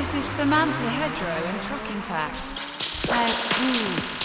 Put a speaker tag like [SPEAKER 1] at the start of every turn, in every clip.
[SPEAKER 1] This is Samantha Hedgerow and Trockentakt. Uh.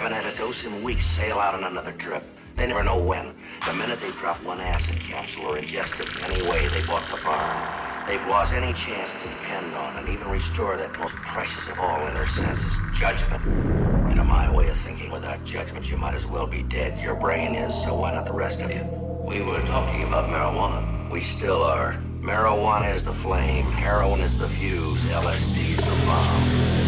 [SPEAKER 2] Haven't had a dose in weeks sail out on another trip. They never know when. The minute they drop one acid capsule or ingest it in any way, they bought the farm. They've lost any chance to depend on and even restore that most precious of all inner senses, judgment. And in my way of thinking, without judgment, you might as well be dead. Your brain is, so why not the rest of you?
[SPEAKER 3] We were talking about marijuana.
[SPEAKER 2] We still are. Marijuana is the flame, heroin is the fuse, LSD is the bomb.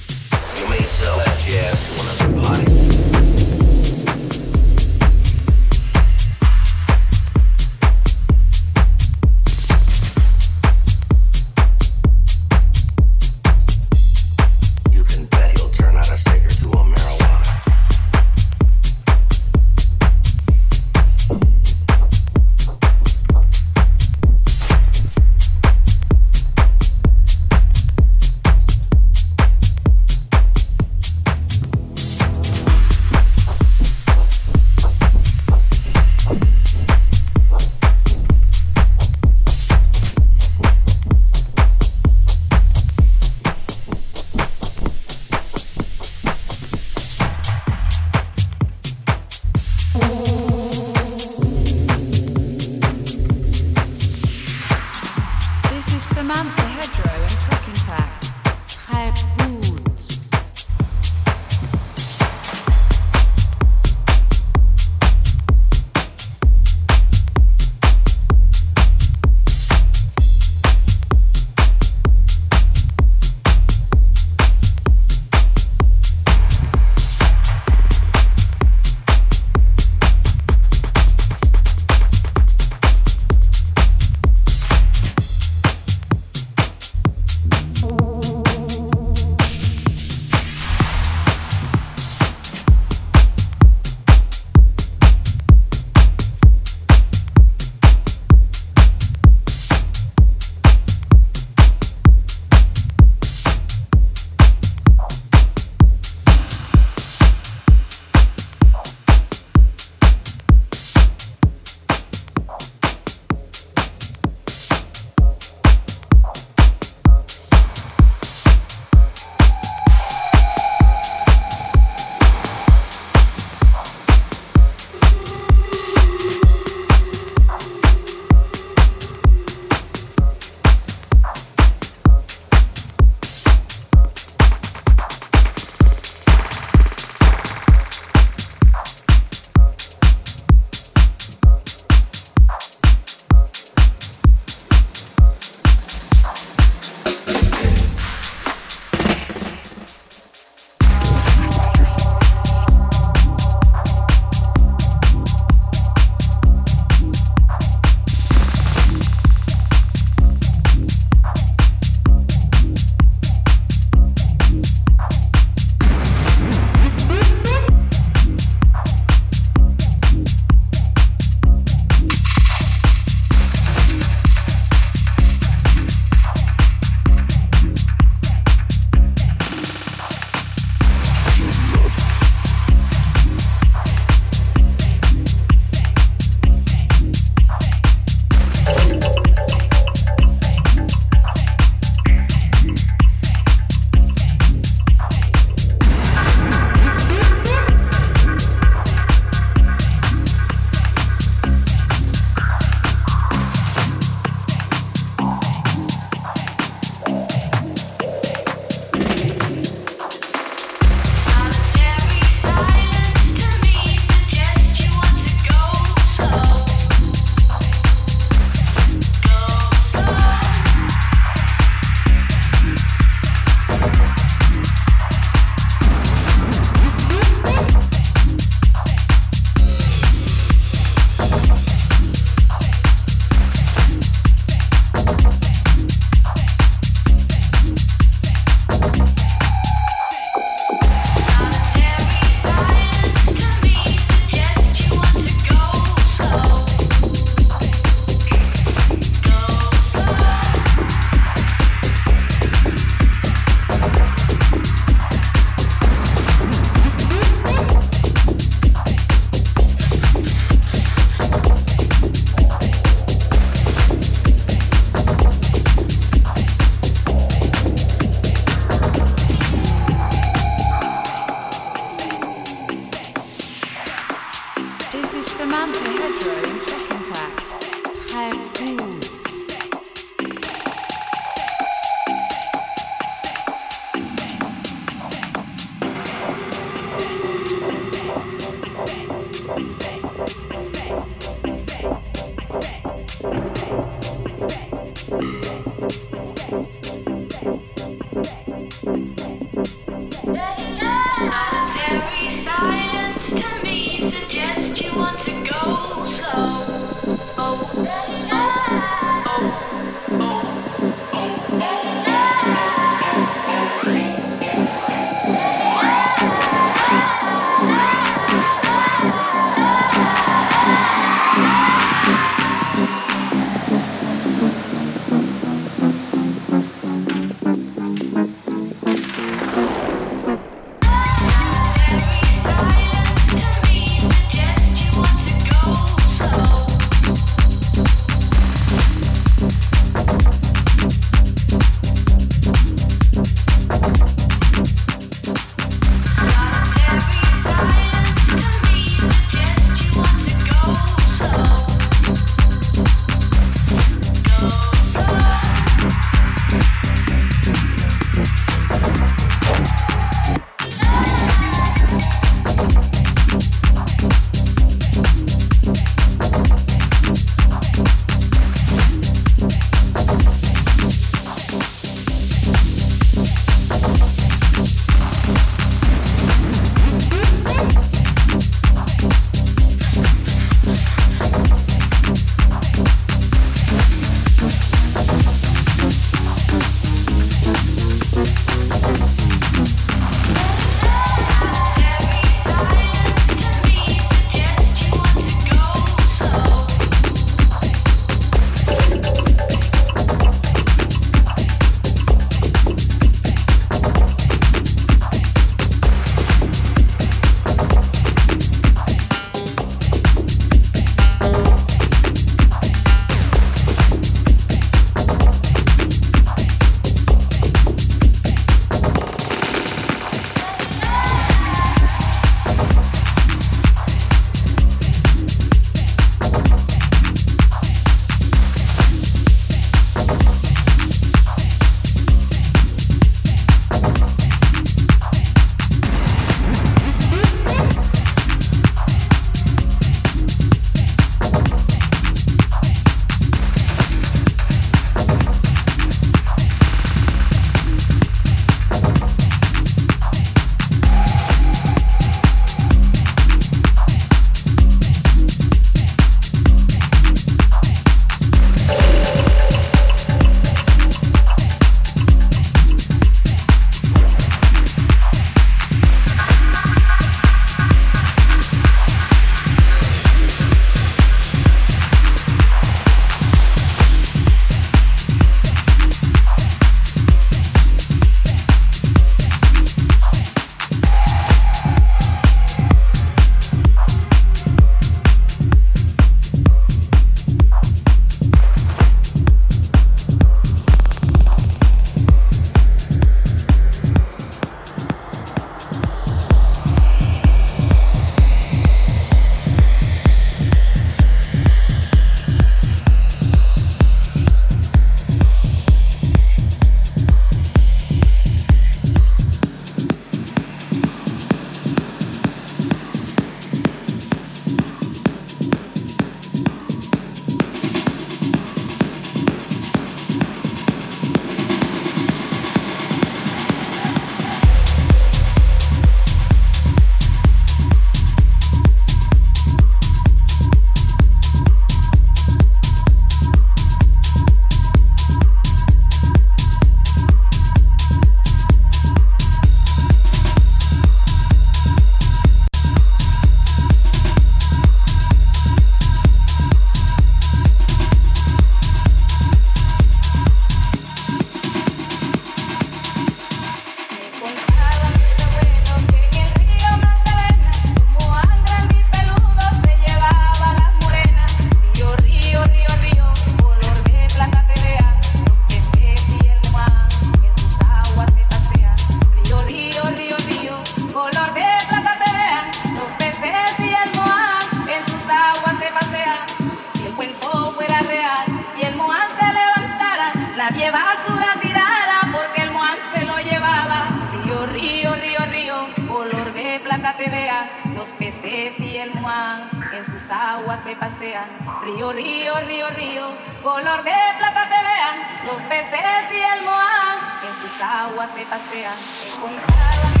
[SPEAKER 4] Se pasean. Río, río, río, río, color de plata te vean. Los peces y el moán en sus aguas se pasean.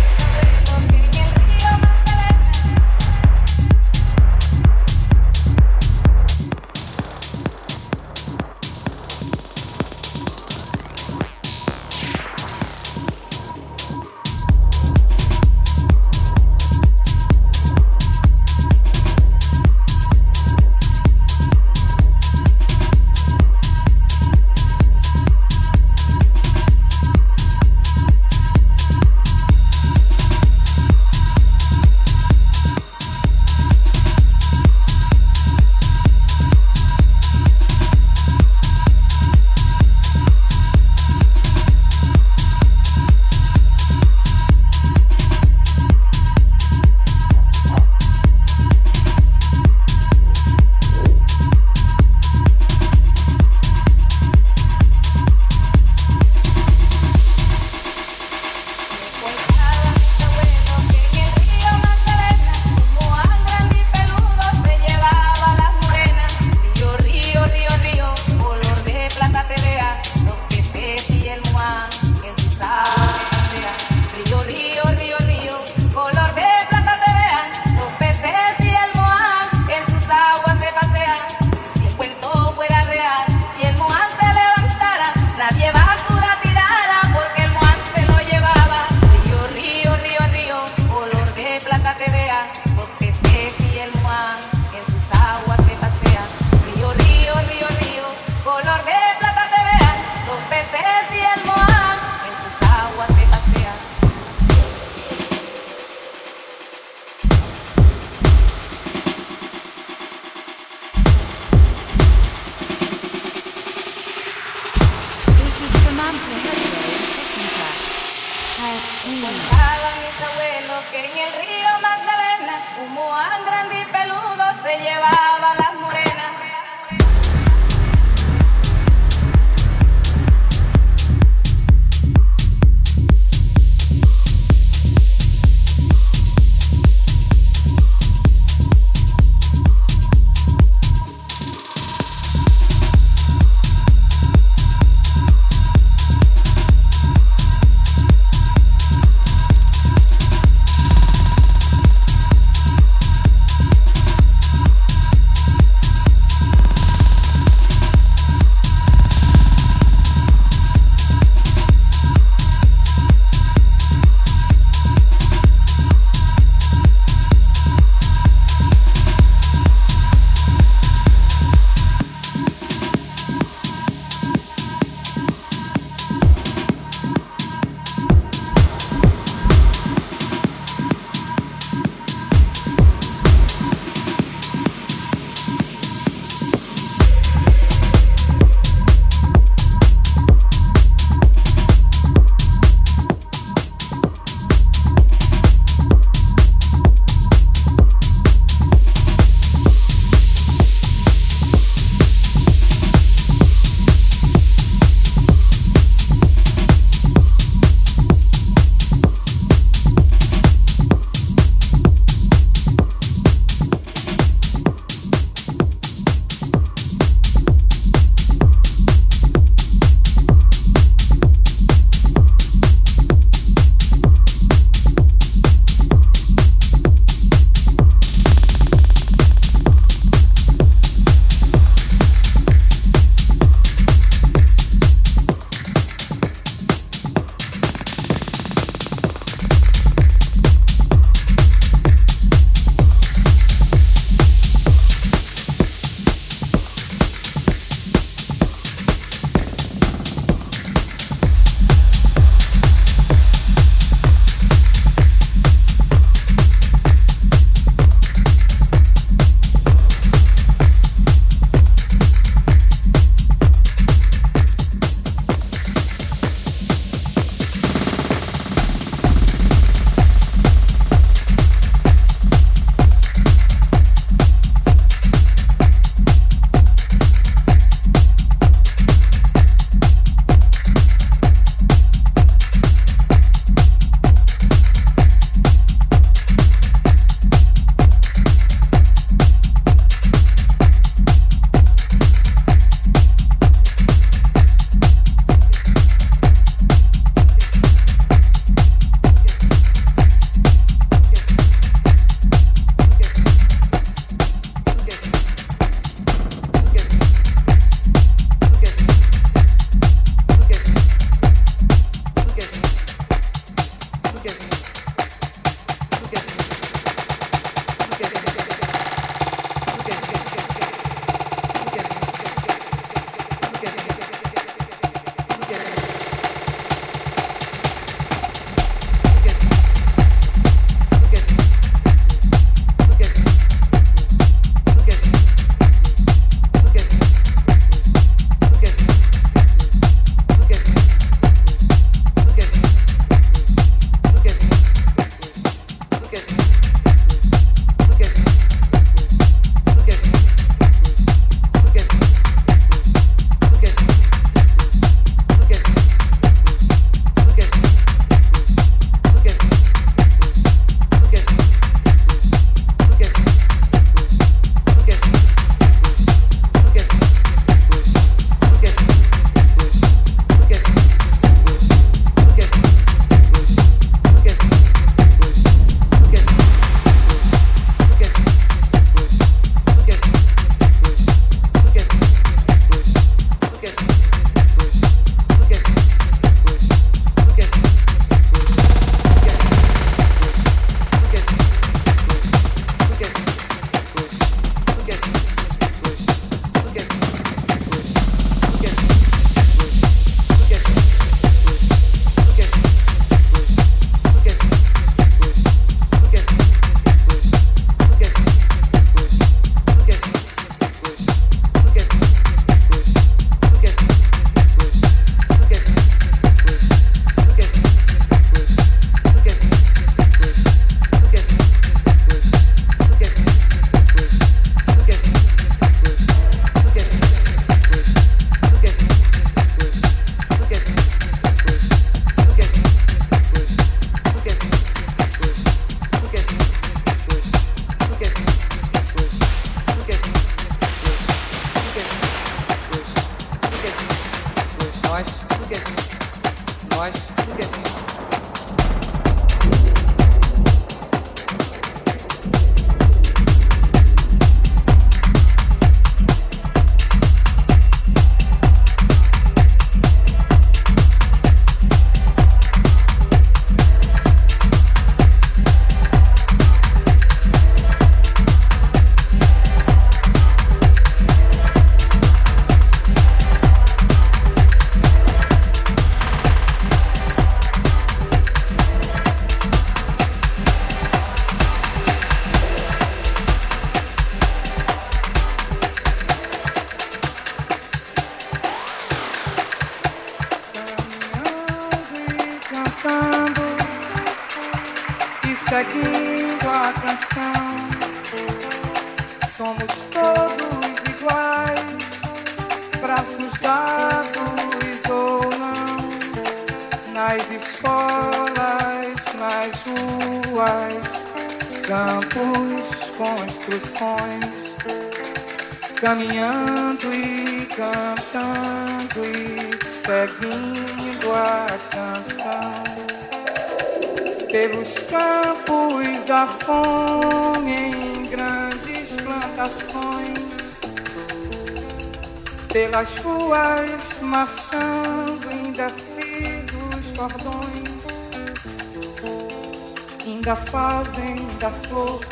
[SPEAKER 5] da flor,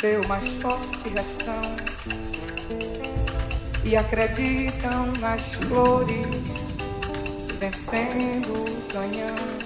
[SPEAKER 5] seu mais forte refrão. E acreditam nas flores, vencendo
[SPEAKER 6] o canhão.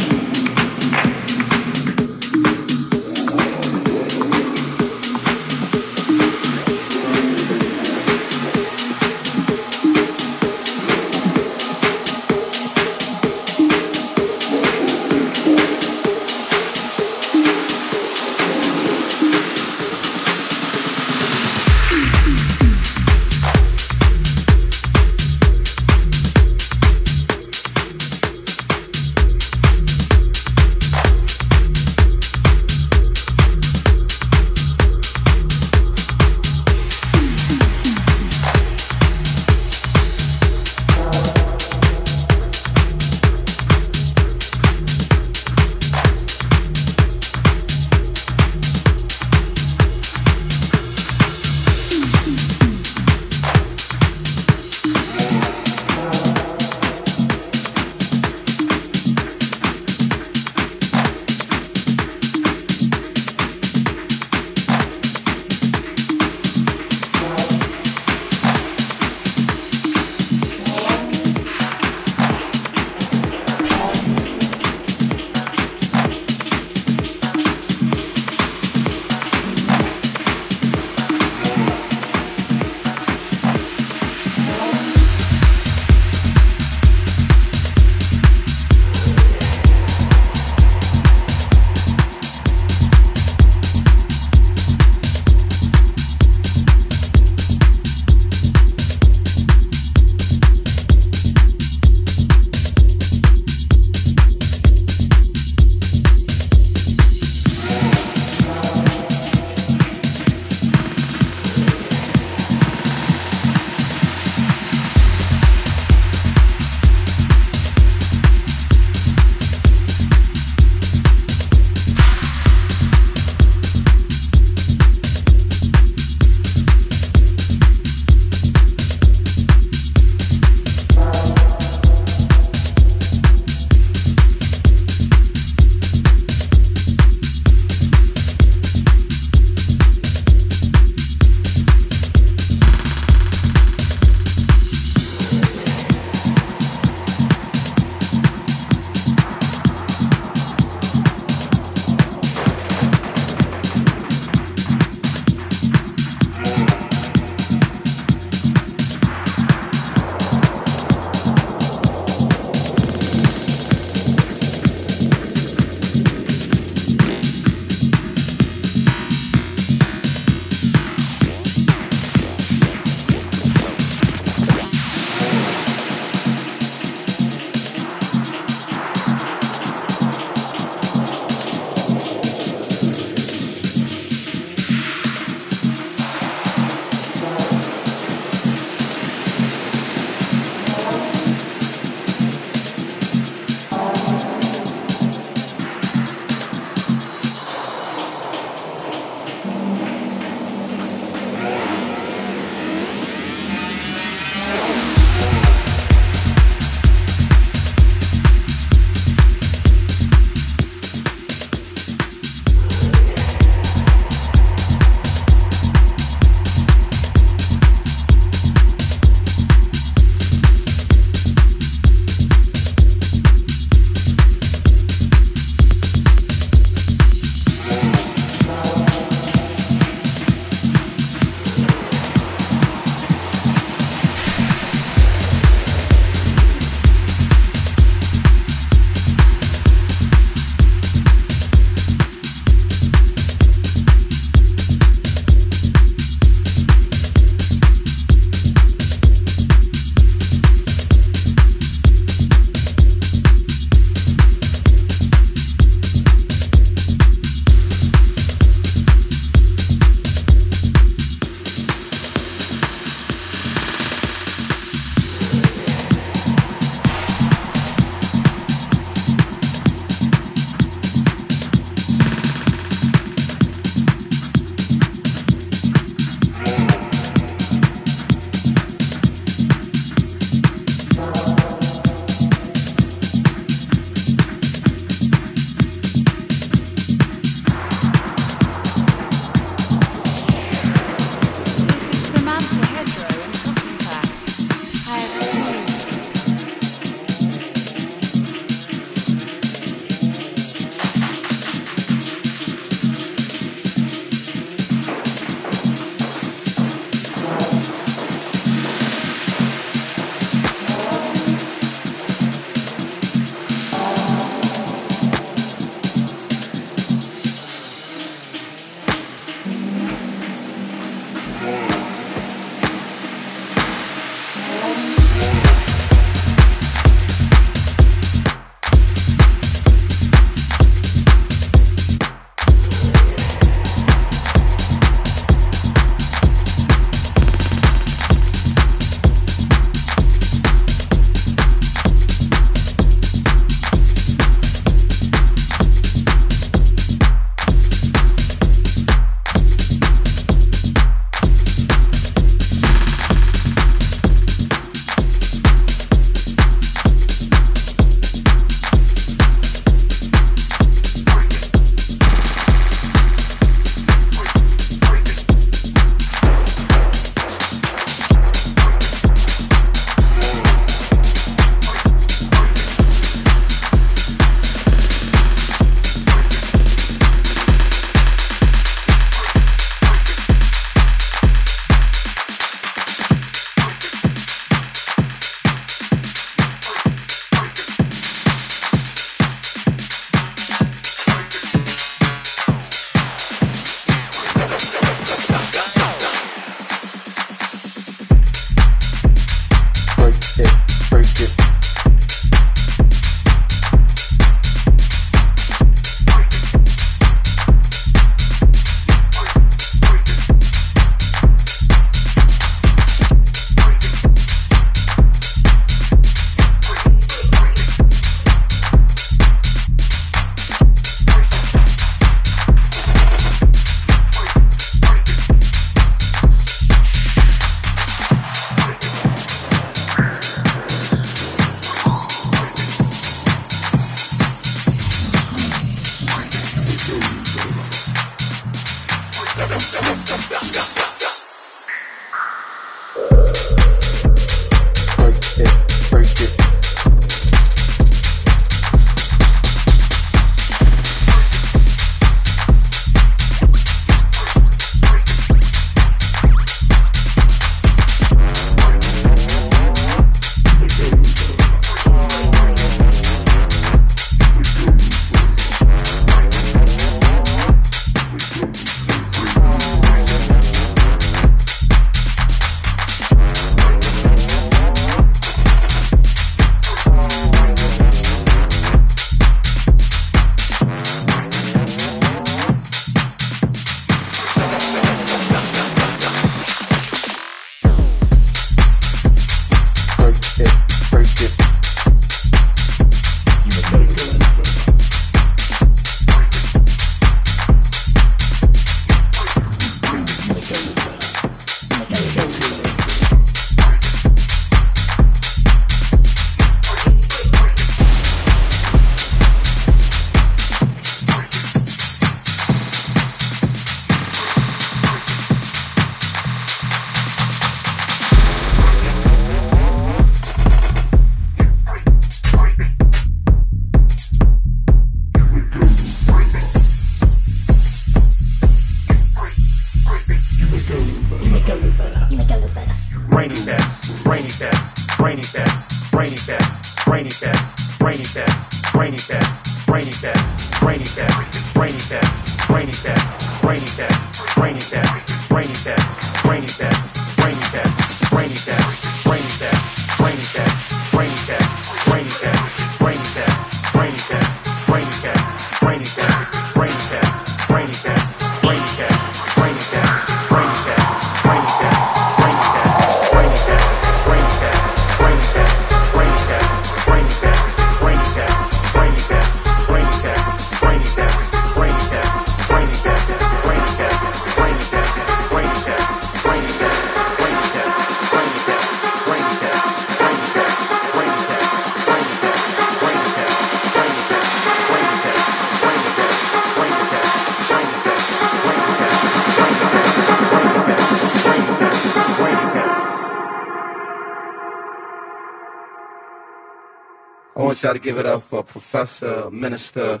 [SPEAKER 6] Y'all to give it up for Professor Minister.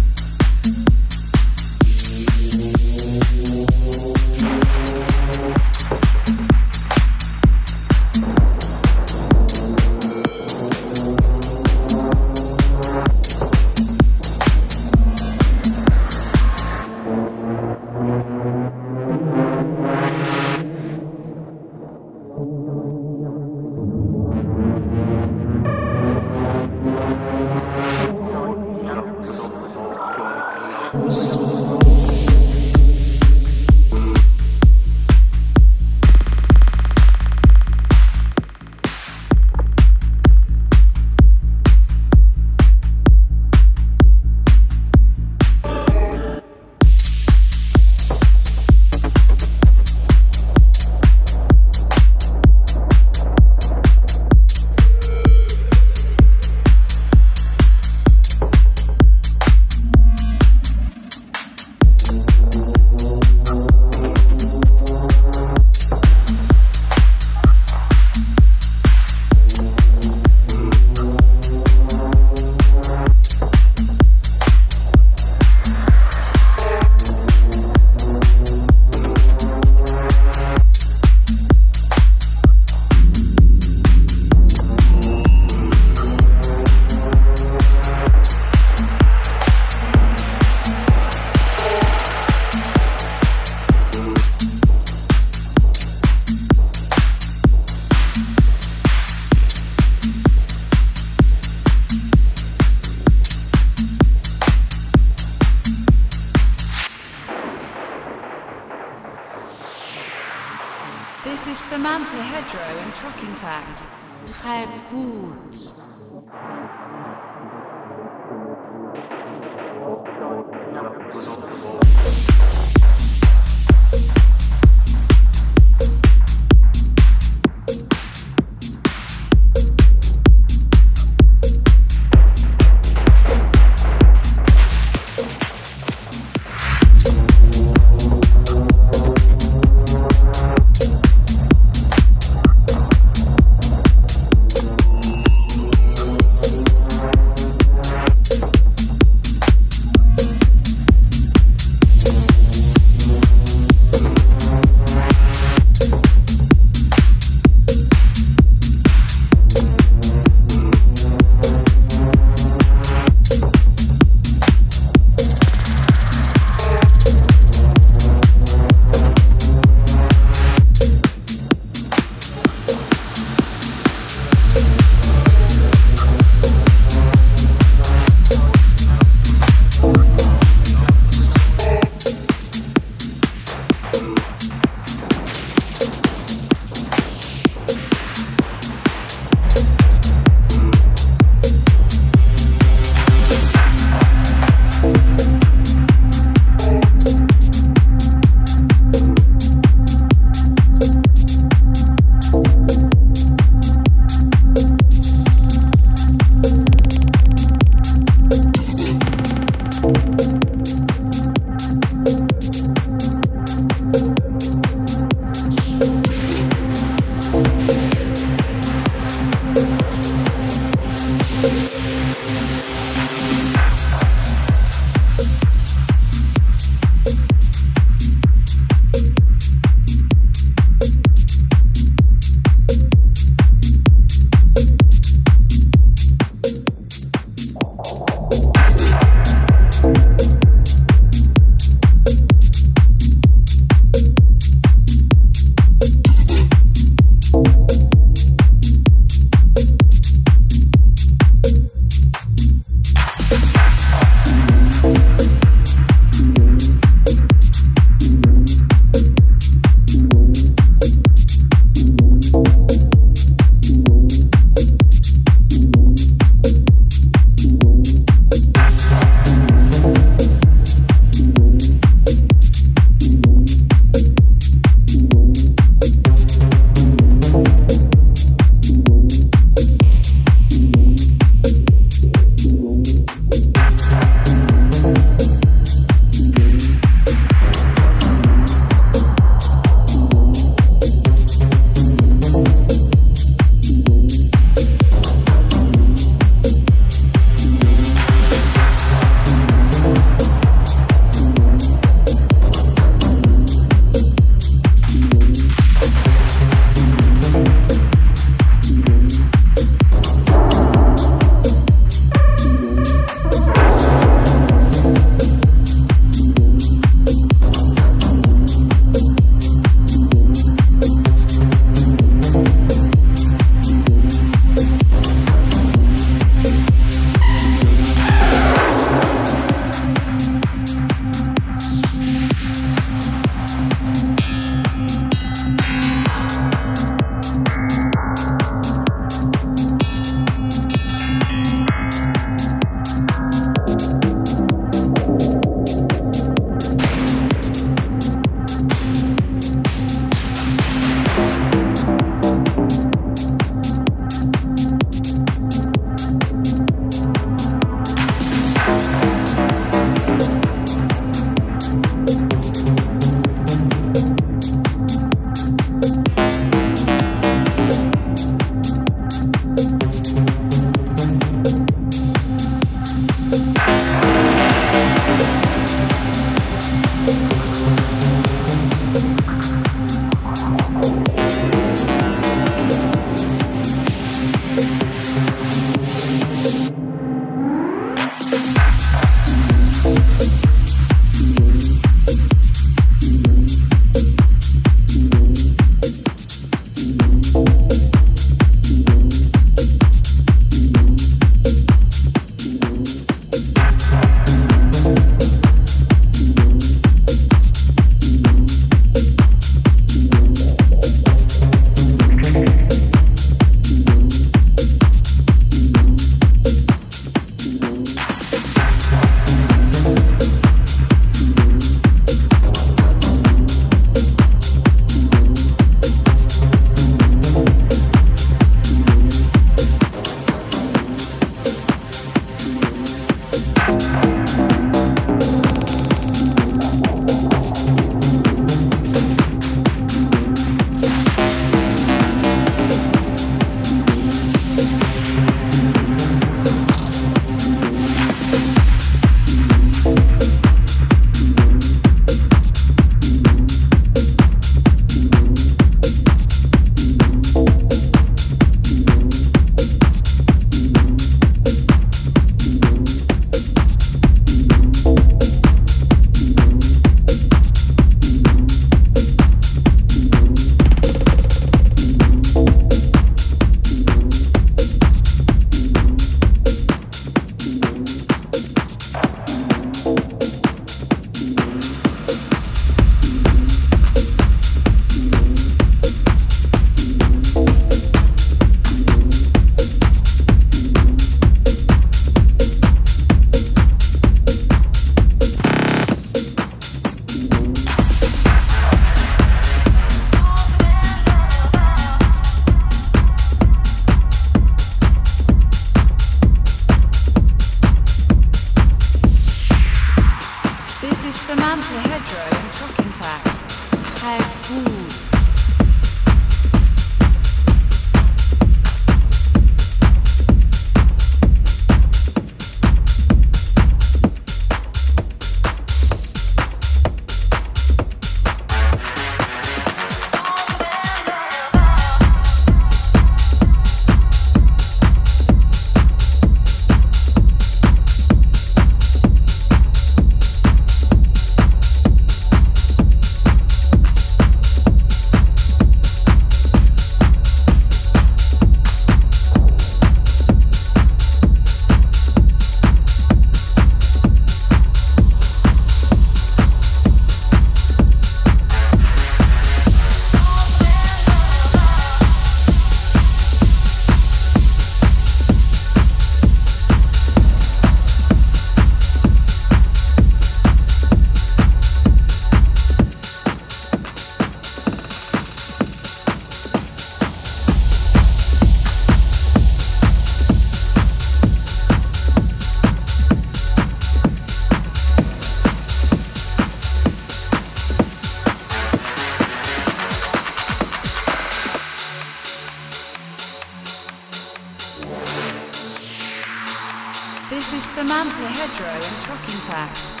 [SPEAKER 1] This is Samantha Hedgerow
[SPEAKER 7] in Trockentakt.